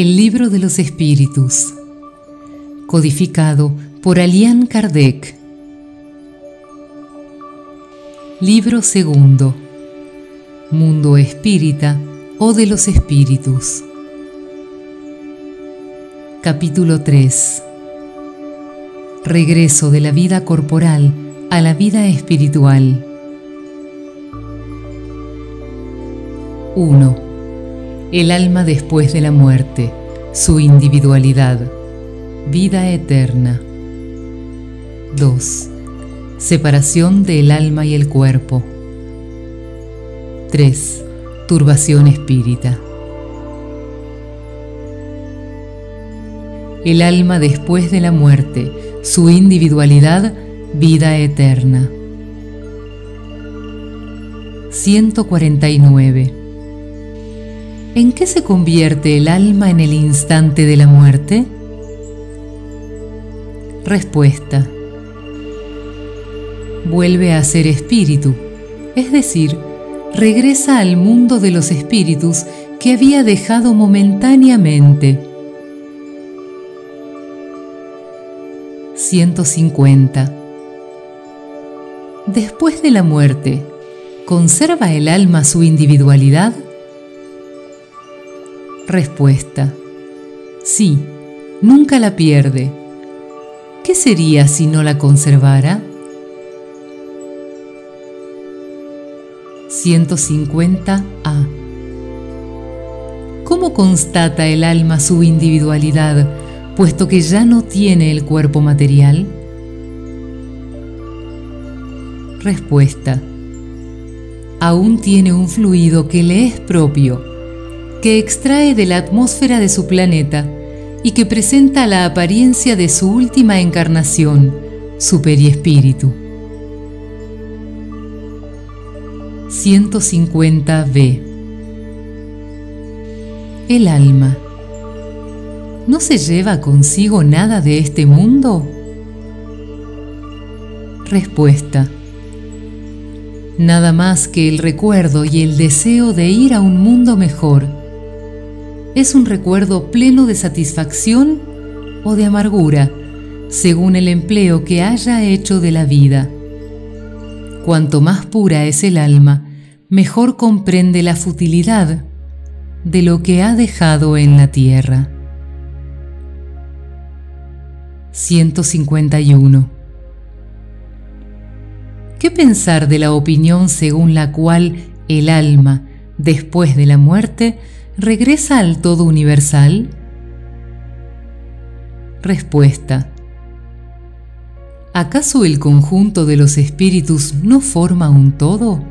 El libro de los espíritus. Codificado por Alian Kardec. Libro segundo. Mundo espírita o de los espíritus. Capítulo 3. Regreso de la vida corporal a la vida espiritual. 1. El alma después de la muerte, su individualidad, vida eterna. 2. Separación del alma y el cuerpo. 3. Turbación espírita. El alma después de la muerte, su individualidad, vida eterna. 149. ¿En qué se convierte el alma en el instante de la muerte? Respuesta. Vuelve a ser espíritu, es decir, regresa al mundo de los espíritus que había dejado momentáneamente. 150. Después de la muerte, ¿conserva el alma su individualidad? Respuesta. Sí, nunca la pierde. ¿Qué sería si no la conservara? 150a. ¿Cómo constata el alma su individualidad, puesto que ya no tiene el cuerpo material? Respuesta. Aún tiene un fluido que le es propio que extrae de la atmósfera de su planeta y que presenta la apariencia de su última encarnación, su periespíritu. 150b El alma ¿No se lleva consigo nada de este mundo? Respuesta Nada más que el recuerdo y el deseo de ir a un mundo mejor es un recuerdo pleno de satisfacción o de amargura, según el empleo que haya hecho de la vida. Cuanto más pura es el alma, mejor comprende la futilidad de lo que ha dejado en la tierra. 151. ¿Qué pensar de la opinión según la cual el alma, después de la muerte, regresa al todo universal? Respuesta. ¿Acaso el conjunto de los espíritus no forma un todo?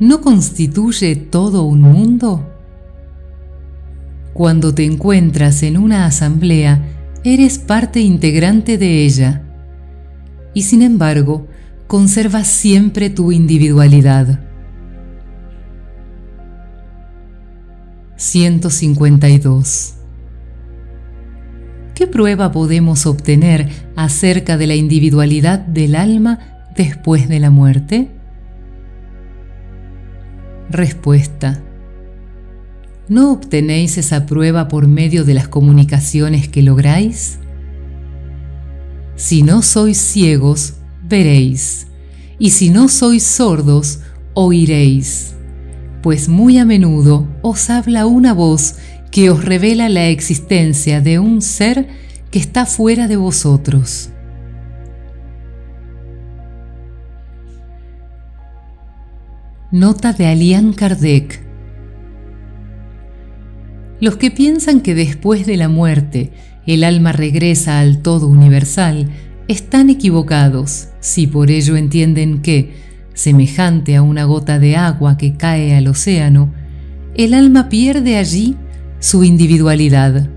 ¿No constituye todo un mundo? Cuando te encuentras en una asamblea, eres parte integrante de ella y sin embargo conservas siempre tu individualidad. 152. ¿Qué prueba podemos obtener acerca de la individualidad del alma después de la muerte? Respuesta. ¿No obtenéis esa prueba por medio de las comunicaciones que lográis? Si no sois ciegos, veréis, y si no sois sordos, oiréis pues muy a menudo os habla una voz que os revela la existencia de un ser que está fuera de vosotros. Nota de Alian Kardec Los que piensan que después de la muerte el alma regresa al todo universal están equivocados si por ello entienden que, semejante a una gota de agua que cae al océano, el alma pierde allí su individualidad.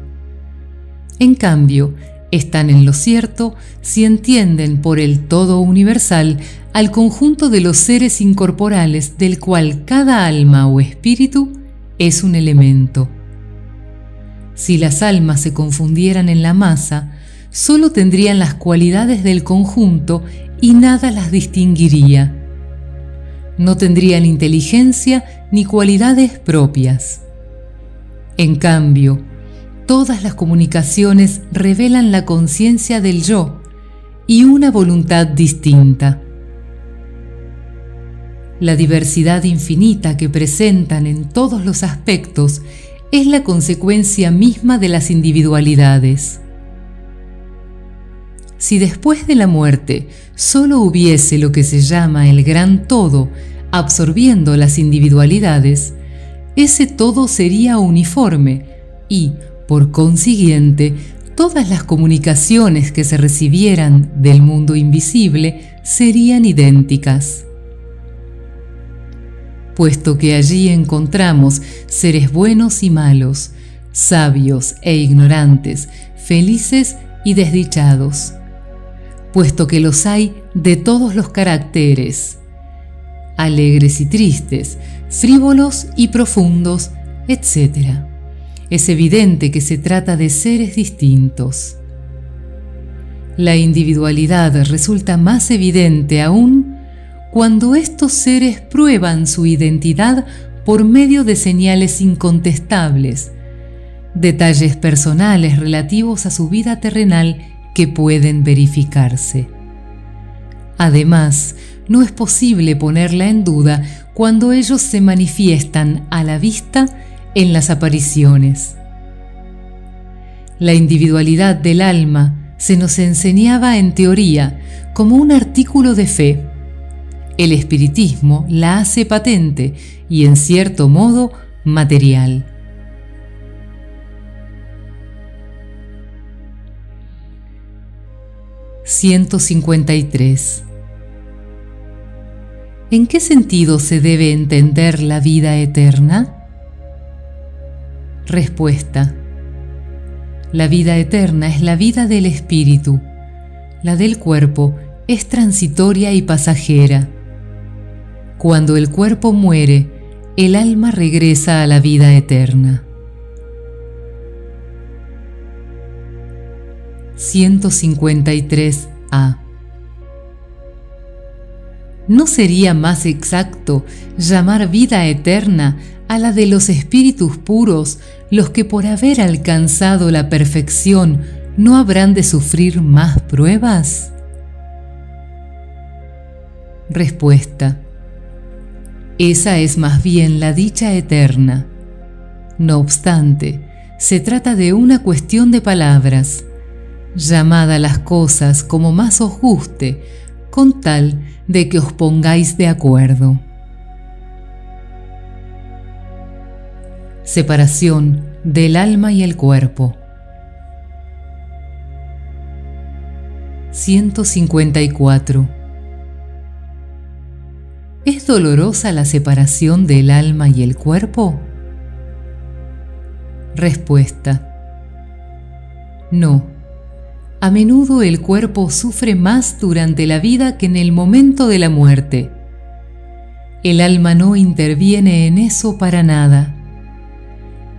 En cambio, están en lo cierto si entienden por el todo universal al conjunto de los seres incorporales del cual cada alma o espíritu es un elemento. Si las almas se confundieran en la masa, solo tendrían las cualidades del conjunto y nada las distinguiría no tendrían inteligencia ni cualidades propias. En cambio, todas las comunicaciones revelan la conciencia del yo y una voluntad distinta. La diversidad infinita que presentan en todos los aspectos es la consecuencia misma de las individualidades. Si después de la muerte solo hubiese lo que se llama el gran todo absorbiendo las individualidades, ese todo sería uniforme y, por consiguiente, todas las comunicaciones que se recibieran del mundo invisible serían idénticas. Puesto que allí encontramos seres buenos y malos, sabios e ignorantes, felices y desdichados, puesto que los hay de todos los caracteres, alegres y tristes, frívolos y profundos, etc. Es evidente que se trata de seres distintos. La individualidad resulta más evidente aún cuando estos seres prueban su identidad por medio de señales incontestables, detalles personales relativos a su vida terrenal que pueden verificarse. Además, no es posible ponerla en duda cuando ellos se manifiestan a la vista en las apariciones. La individualidad del alma se nos enseñaba en teoría como un artículo de fe. El espiritismo la hace patente y en cierto modo material. 153. ¿En qué sentido se debe entender la vida eterna? Respuesta. La vida eterna es la vida del espíritu. La del cuerpo es transitoria y pasajera. Cuando el cuerpo muere, el alma regresa a la vida eterna. 153a. ¿No sería más exacto llamar vida eterna a la de los espíritus puros, los que por haber alcanzado la perfección no habrán de sufrir más pruebas? Respuesta. Esa es más bien la dicha eterna. No obstante, se trata de una cuestión de palabras llamad a las cosas como más os guste, con tal de que os pongáis de acuerdo. Separación del alma y el cuerpo. 154. ¿Es dolorosa la separación del alma y el cuerpo? Respuesta. No a menudo el cuerpo sufre más durante la vida que en el momento de la muerte. El alma no interviene en eso para nada.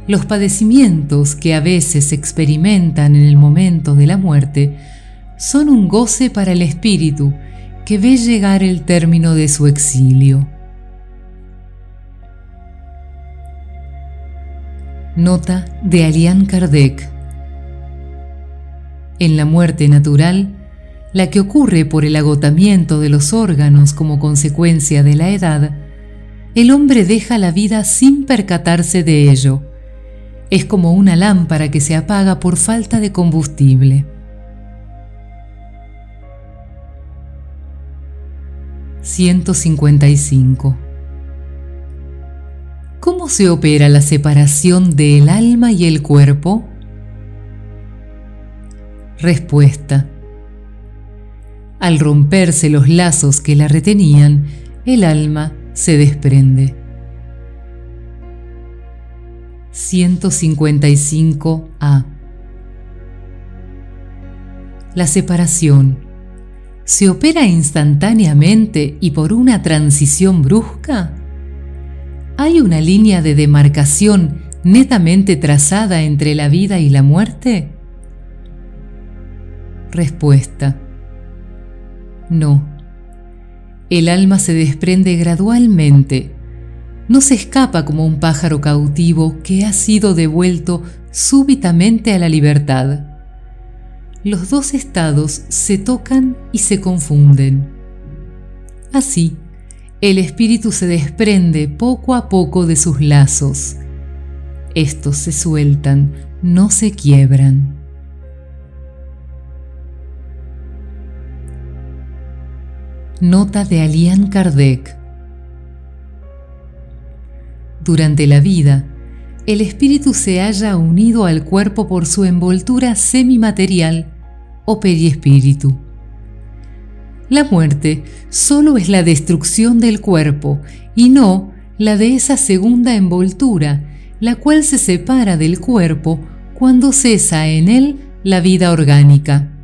Los padecimientos que a veces experimentan en el momento de la muerte son un goce para el espíritu que ve llegar el término de su exilio. Nota de Alian Kardec en la muerte natural, la que ocurre por el agotamiento de los órganos como consecuencia de la edad, el hombre deja la vida sin percatarse de ello. Es como una lámpara que se apaga por falta de combustible. ...155... ¿Cómo se opera la separación del alma y el cuerpo? Respuesta. Al romperse los lazos que la retenían, el alma se desprende. 155a. La separación se opera instantáneamente y por una transición brusca? ¿Hay una línea de demarcación netamente trazada entre la vida y la muerte? Respuesta. No. El alma se desprende gradualmente, no se escapa como un pájaro cautivo que ha sido devuelto súbitamente a la libertad. Los dos estados se tocan y se confunden. Así, el espíritu se desprende poco a poco de sus lazos. Estos se sueltan, no se quiebran. Nota de Alian Kardec Durante la vida, el espíritu se halla unido al cuerpo por su envoltura semimaterial o periespíritu. La muerte solo es la destrucción del cuerpo y no la de esa segunda envoltura, la cual se separa del cuerpo cuando cesa en él la vida orgánica.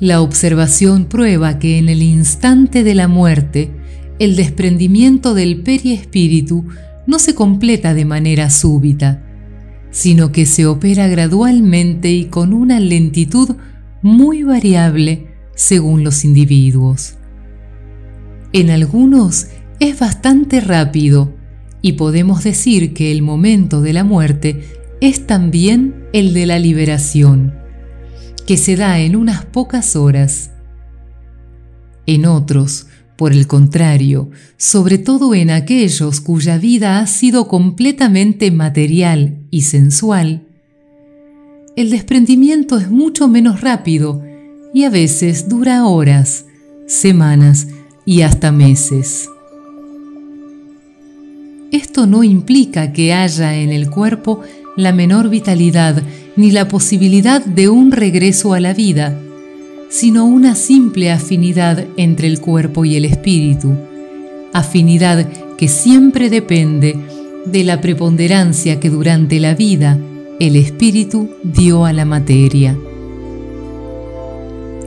La observación prueba que en el instante de la muerte, el desprendimiento del periespíritu no se completa de manera súbita, sino que se opera gradualmente y con una lentitud muy variable según los individuos. En algunos es bastante rápido y podemos decir que el momento de la muerte es también el de la liberación, que se da en unas pocas horas. En otros, por el contrario, sobre todo en aquellos cuya vida ha sido completamente material y sensual, el desprendimiento es mucho menos rápido y a veces dura horas, semanas y hasta meses. Esto no implica que haya en el cuerpo la menor vitalidad ni la posibilidad de un regreso a la vida, sino una simple afinidad entre el cuerpo y el espíritu, afinidad que siempre depende de la preponderancia que durante la vida el espíritu dio a la materia.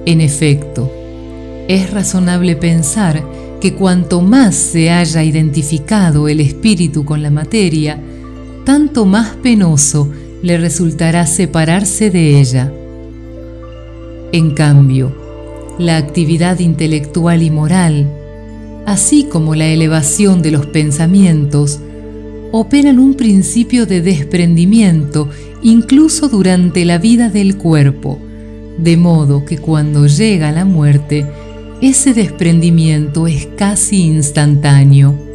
En efecto, es razonable pensar que cuanto más se haya identificado el espíritu con la materia, tanto más penoso le resultará separarse de ella. En cambio, la actividad intelectual y moral, así como la elevación de los pensamientos, operan un principio de desprendimiento incluso durante la vida del cuerpo, de modo que cuando llega la muerte, ese desprendimiento es casi instantáneo.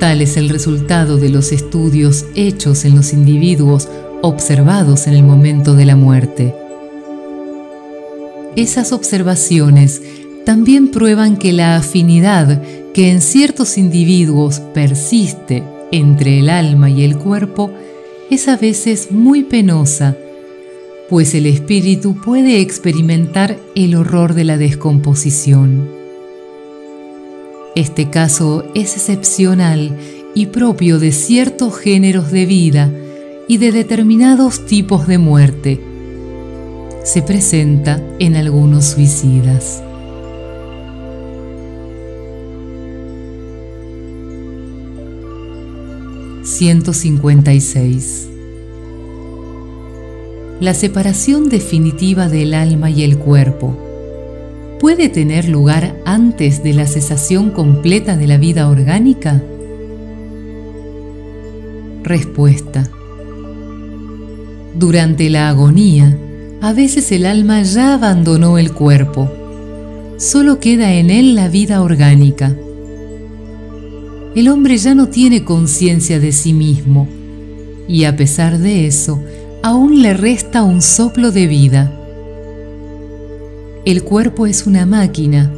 Tal es el resultado de los estudios hechos en los individuos observados en el momento de la muerte. Esas observaciones también prueban que la afinidad que en ciertos individuos persiste entre el alma y el cuerpo es a veces muy penosa pues el espíritu puede experimentar el horror de la descomposición. Este caso es excepcional y propio de ciertos géneros de vida y de determinados tipos de muerte. Se presenta en algunos suicidas. ...156 la separación definitiva del alma y el cuerpo puede tener lugar antes de la cesación completa de la vida orgánica? Respuesta. Durante la agonía, a veces el alma ya abandonó el cuerpo. Solo queda en él la vida orgánica. El hombre ya no tiene conciencia de sí mismo y a pesar de eso, aún le resta un soplo de vida. El cuerpo es una máquina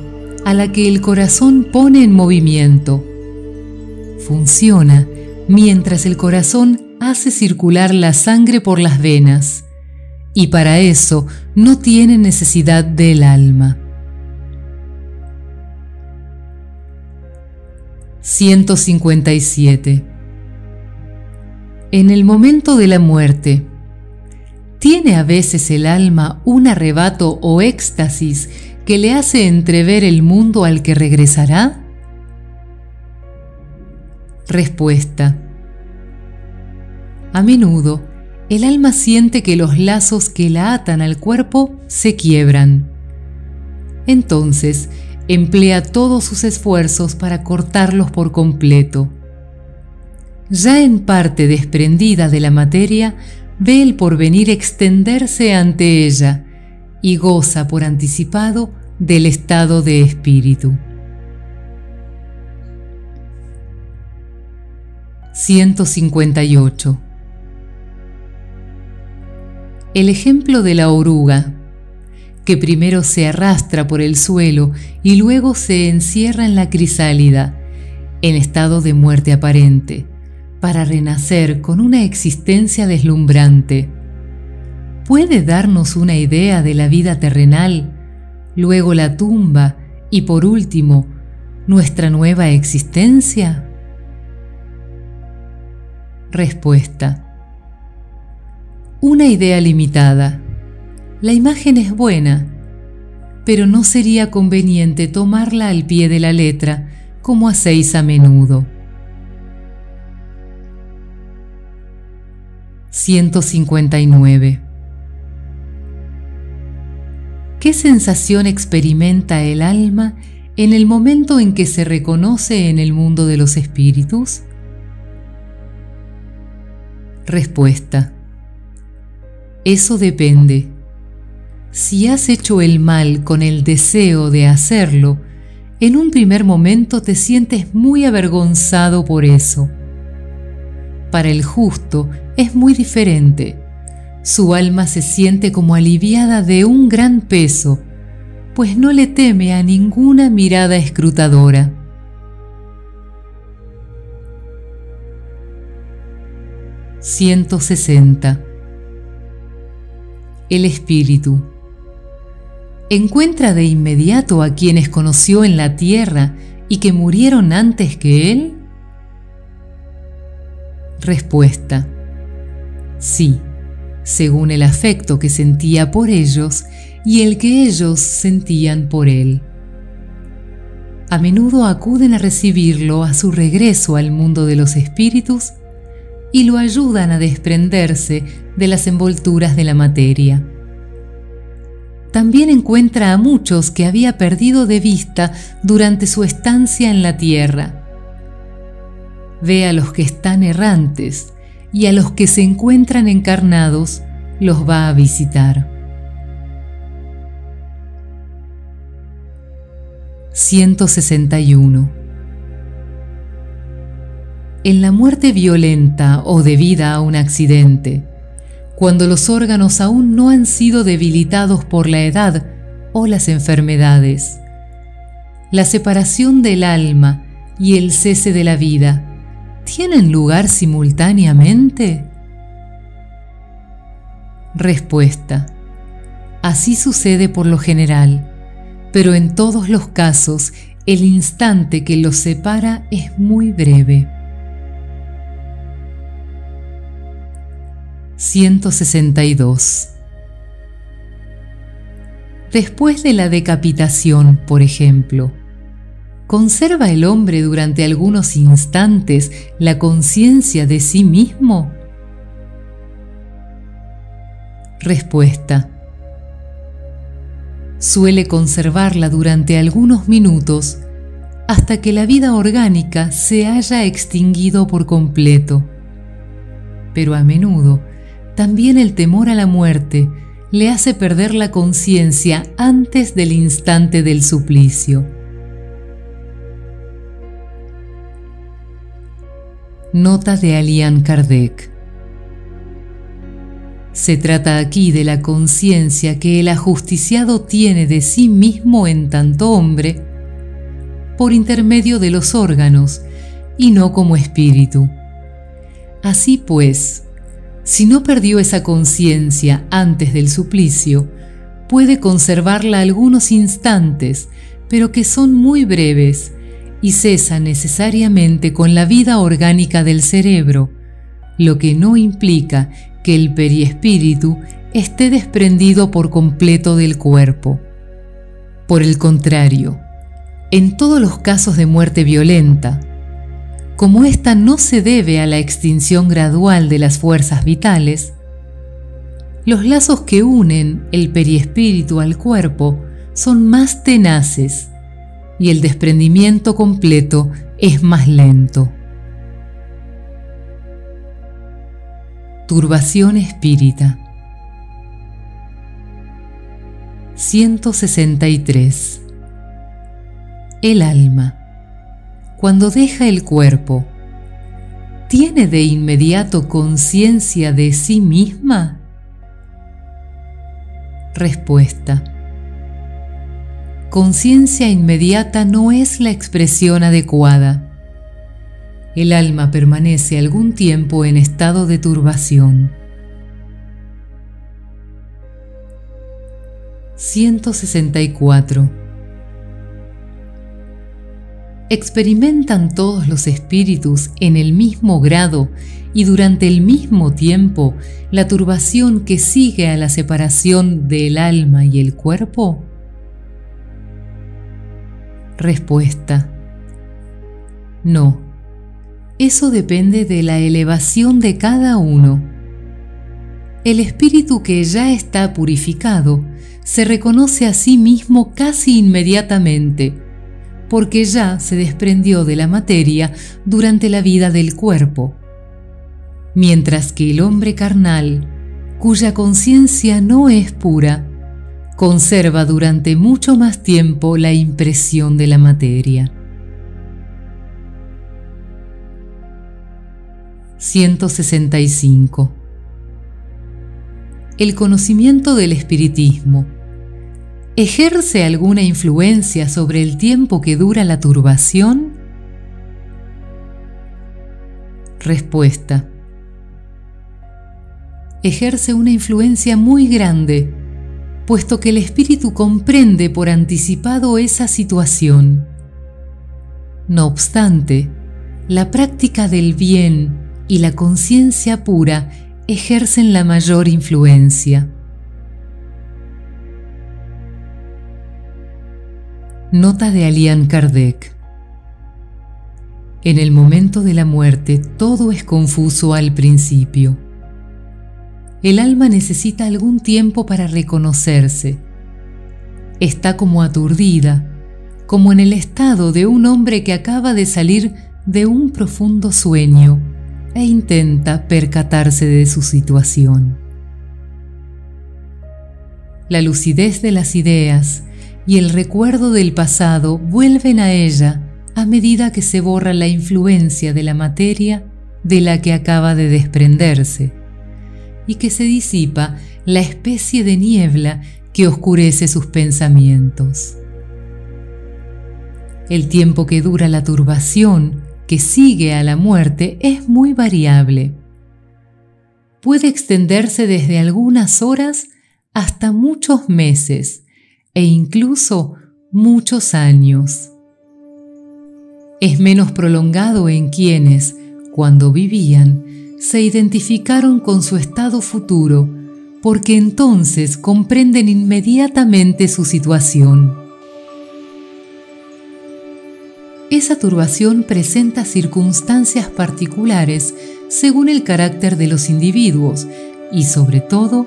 a la que el corazón pone en movimiento. Funciona mientras el corazón hace circular la sangre por las venas y para eso no tiene necesidad del alma. 157. En el momento de la muerte, ¿Tiene a veces el alma un arrebato o éxtasis que le hace entrever el mundo al que regresará? Respuesta. A menudo, el alma siente que los lazos que la atan al cuerpo se quiebran. Entonces, emplea todos sus esfuerzos para cortarlos por completo. Ya en parte desprendida de la materia, ve el porvenir extenderse ante ella y goza por anticipado del estado de espíritu. 158 el ejemplo de la oruga, que primero se arrastra por el suelo y luego se encierra en la crisálida, en estado de muerte aparente, para renacer con una existencia deslumbrante. ¿Puede darnos una idea de la vida terrenal, luego la tumba y por último, nuestra nueva existencia? Respuesta una idea limitada. La imagen es buena, pero no sería conveniente tomarla al pie de la letra como hacéis a menudo. 159. ¿Qué sensación experimenta el alma en el momento en que se reconoce en el mundo de los espíritus? Respuesta. Eso depende. Si has hecho el mal con el deseo de hacerlo, en un primer momento te sientes muy avergonzado por eso. Para el justo es muy diferente. Su alma se siente como aliviada de un gran peso, pues no le teme a ninguna mirada escrutadora. ...160 el Espíritu. ¿Encuentra de inmediato a quienes conoció en la tierra y que murieron antes que Él? Respuesta. Sí, según el afecto que sentía por ellos y el que ellos sentían por Él. A menudo acuden a recibirlo a su regreso al mundo de los espíritus y lo ayudan a desprenderse de las envolturas de la materia. También encuentra a muchos que había perdido de vista durante su estancia en la tierra. Ve a los que están errantes y a los que se encuentran encarnados los va a visitar. 161 en la muerte violenta o debida a un accidente, cuando los órganos aún no han sido debilitados por la edad o las enfermedades. La separación del alma y el cese de la vida tienen lugar simultáneamente? Respuesta. Así sucede por lo general, pero en todos los casos el instante que los separa es muy breve. 162. Después de la decapitación, por ejemplo, ¿conserva el hombre durante algunos instantes la conciencia de sí mismo? Respuesta. Suele conservarla durante algunos minutos hasta que la vida orgánica se haya extinguido por completo. Pero a menudo también el temor a la muerte le hace perder la conciencia antes del instante del suplicio. Nota de Alian Kardec. Se trata aquí de la conciencia que el ajusticiado tiene de sí mismo en tanto hombre por intermedio de los órganos y no como espíritu. Así pues, si no perdió esa conciencia antes del suplicio, puede conservarla algunos instantes, pero que son muy breves y cesa necesariamente con la vida orgánica del cerebro, lo que no implica que el periespíritu esté desprendido por completo del cuerpo. Por el contrario, en todos los casos de muerte violenta, como ésta no se debe a la extinción gradual de las fuerzas vitales, los lazos que unen el periespíritu al cuerpo son más tenaces y el desprendimiento completo es más lento. Turbación espírita 163 El alma, cuando deja el cuerpo, ¿tiene de inmediato conciencia de sí misma? Respuesta. Conciencia inmediata no es la expresión adecuada. El alma permanece algún tiempo en estado de turbación. 164. ¿Experimentan todos los espíritus en el mismo grado y durante el mismo tiempo la turbación que sigue a la separación del alma y el cuerpo? Respuesta. No. Eso depende de la elevación de cada uno. El espíritu que ya está purificado se reconoce a sí mismo casi inmediatamente, porque ya se desprendió de la materia durante la vida del cuerpo. Mientras que el hombre carnal, cuya conciencia no es pura, conserva durante mucho más tiempo la impresión de la materia. 165 el conocimiento del espiritismo ejerce alguna influencia sobre el tiempo que dura la turbación? Respuesta. Ejerce una influencia muy grande, puesto que el espíritu comprende por anticipado esa situación. No obstante, la práctica del bien y la conciencia pura ejercen la mayor influencia. Nota de Alian Kardec. En el momento de la muerte todo es confuso al principio. El alma necesita algún tiempo para reconocerse. Está como aturdida, como en el estado de un hombre que acaba de salir de un profundo sueño e intenta percatarse de su situación. La lucidez de las ideas y el recuerdo del pasado vuelven a ella a medida que se borra la influencia de la materia de la que acaba de desprenderse y que se disipa la especie de niebla que oscurece sus pensamientos. El tiempo que dura la turbación que sigue a la muerte es muy variable. Puede extenderse desde algunas horas hasta muchos meses e incluso muchos años. Es menos prolongado en quienes, cuando vivían, se identificaron con su estado futuro, porque entonces comprenden inmediatamente su situación. esa turbación presenta circunstancias particulares según el carácter de los individuos y sobre todo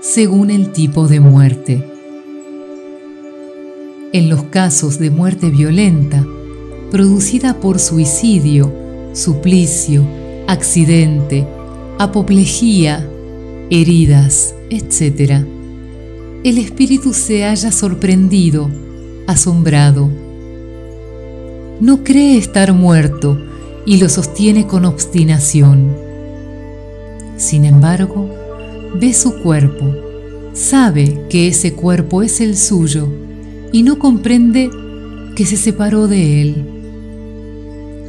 según el tipo de muerte. En los casos de muerte violenta, producida por suicidio, suplicio, accidente, apoplejía, heridas, etc., el espíritu se haya sorprendido, asombrado, no cree estar muerto y lo sostiene con obstinación. Sin embargo, ve su cuerpo, sabe que ese cuerpo es el suyo y no comprende que se separó de él.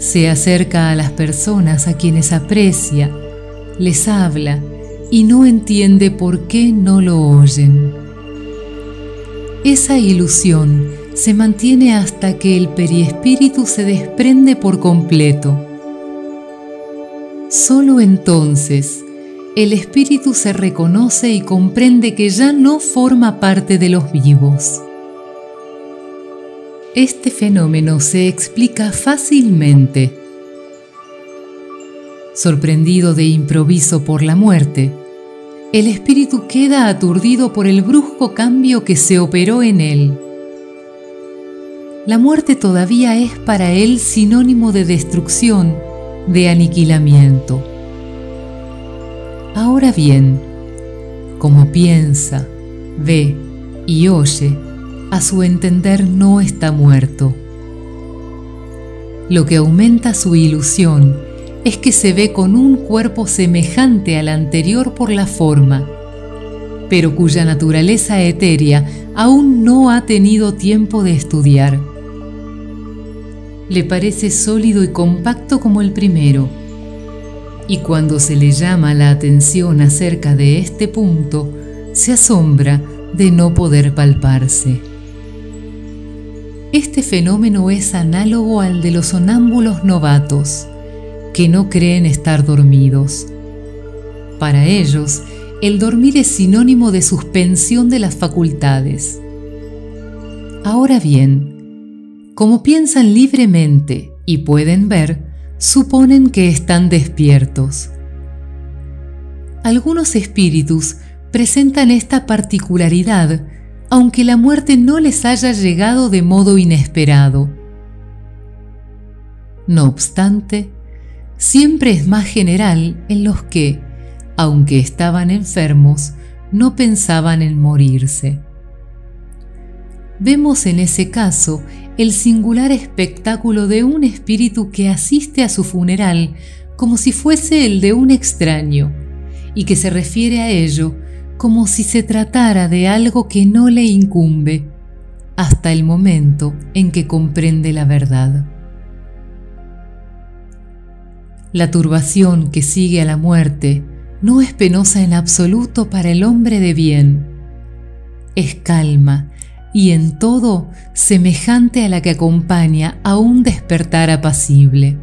Se acerca a las personas a quienes aprecia, les habla y no entiende por qué no lo oyen. Esa ilusión se mantiene hasta que el periespíritu se desprende por completo. Solo entonces el espíritu se reconoce y comprende que ya no forma parte de los vivos. Este fenómeno se explica fácilmente. Sorprendido de improviso por la muerte, el espíritu queda aturdido por el brusco cambio que se operó en él la muerte todavía es para él sinónimo de destrucción, de aniquilamiento. Ahora bien, como piensa, ve y oye, a su entender no está muerto. Lo que aumenta su ilusión es que se ve con un cuerpo semejante al anterior por la forma, pero cuya naturaleza etérea aún no ha tenido tiempo de estudiar. Le parece sólido y compacto como el primero, y cuando se le llama la atención acerca de este punto, se asombra de no poder palparse. Este fenómeno es análogo al de los sonámbulos novatos, que no creen estar dormidos. Para ellos, el dormir es sinónimo de suspensión de las facultades. Ahora bien, como piensan libremente y pueden ver, suponen que están despiertos. Algunos espíritus presentan esta particularidad aunque la muerte no les haya llegado de modo inesperado. No obstante, siempre es más general en los que, aunque estaban enfermos, no pensaban en morirse. Vemos en ese caso el singular espectáculo de un espíritu que asiste a su funeral como si fuese el de un extraño y que se refiere a ello como si se tratara de algo que no le incumbe hasta el momento en que comprende la verdad. La turbación que sigue a la muerte no es penosa en absoluto para el hombre de bien. Es calma y en todo semejante a la que acompaña a un despertar apacible.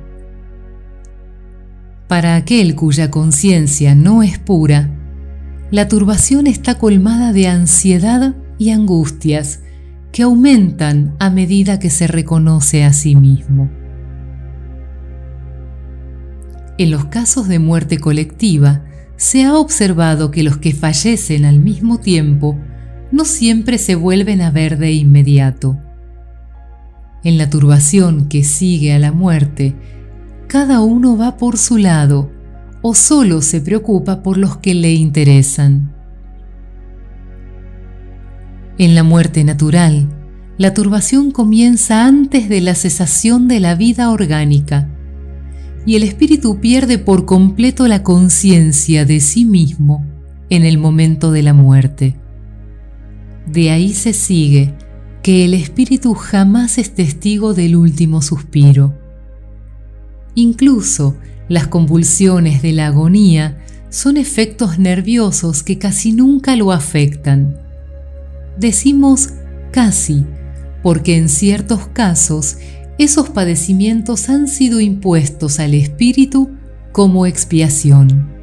Para aquel cuya conciencia no es pura, la turbación está colmada de ansiedad y angustias que aumentan a medida que se reconoce a sí mismo. En los casos de muerte colectiva, se ha observado que los que fallecen al mismo tiempo no siempre se vuelven a ver de inmediato. En la turbación que sigue a la muerte, cada uno va por su lado o solo se preocupa por los que le interesan. En la muerte natural, la turbación comienza antes de la cesación de la vida orgánica y el espíritu pierde por completo la conciencia de sí mismo en el momento de la muerte. De ahí se sigue que el espíritu jamás es testigo del último suspiro. Incluso las convulsiones de la agonía son efectos nerviosos que casi nunca lo afectan. Decimos casi, porque en ciertos casos esos padecimientos han sido impuestos al espíritu como expiación.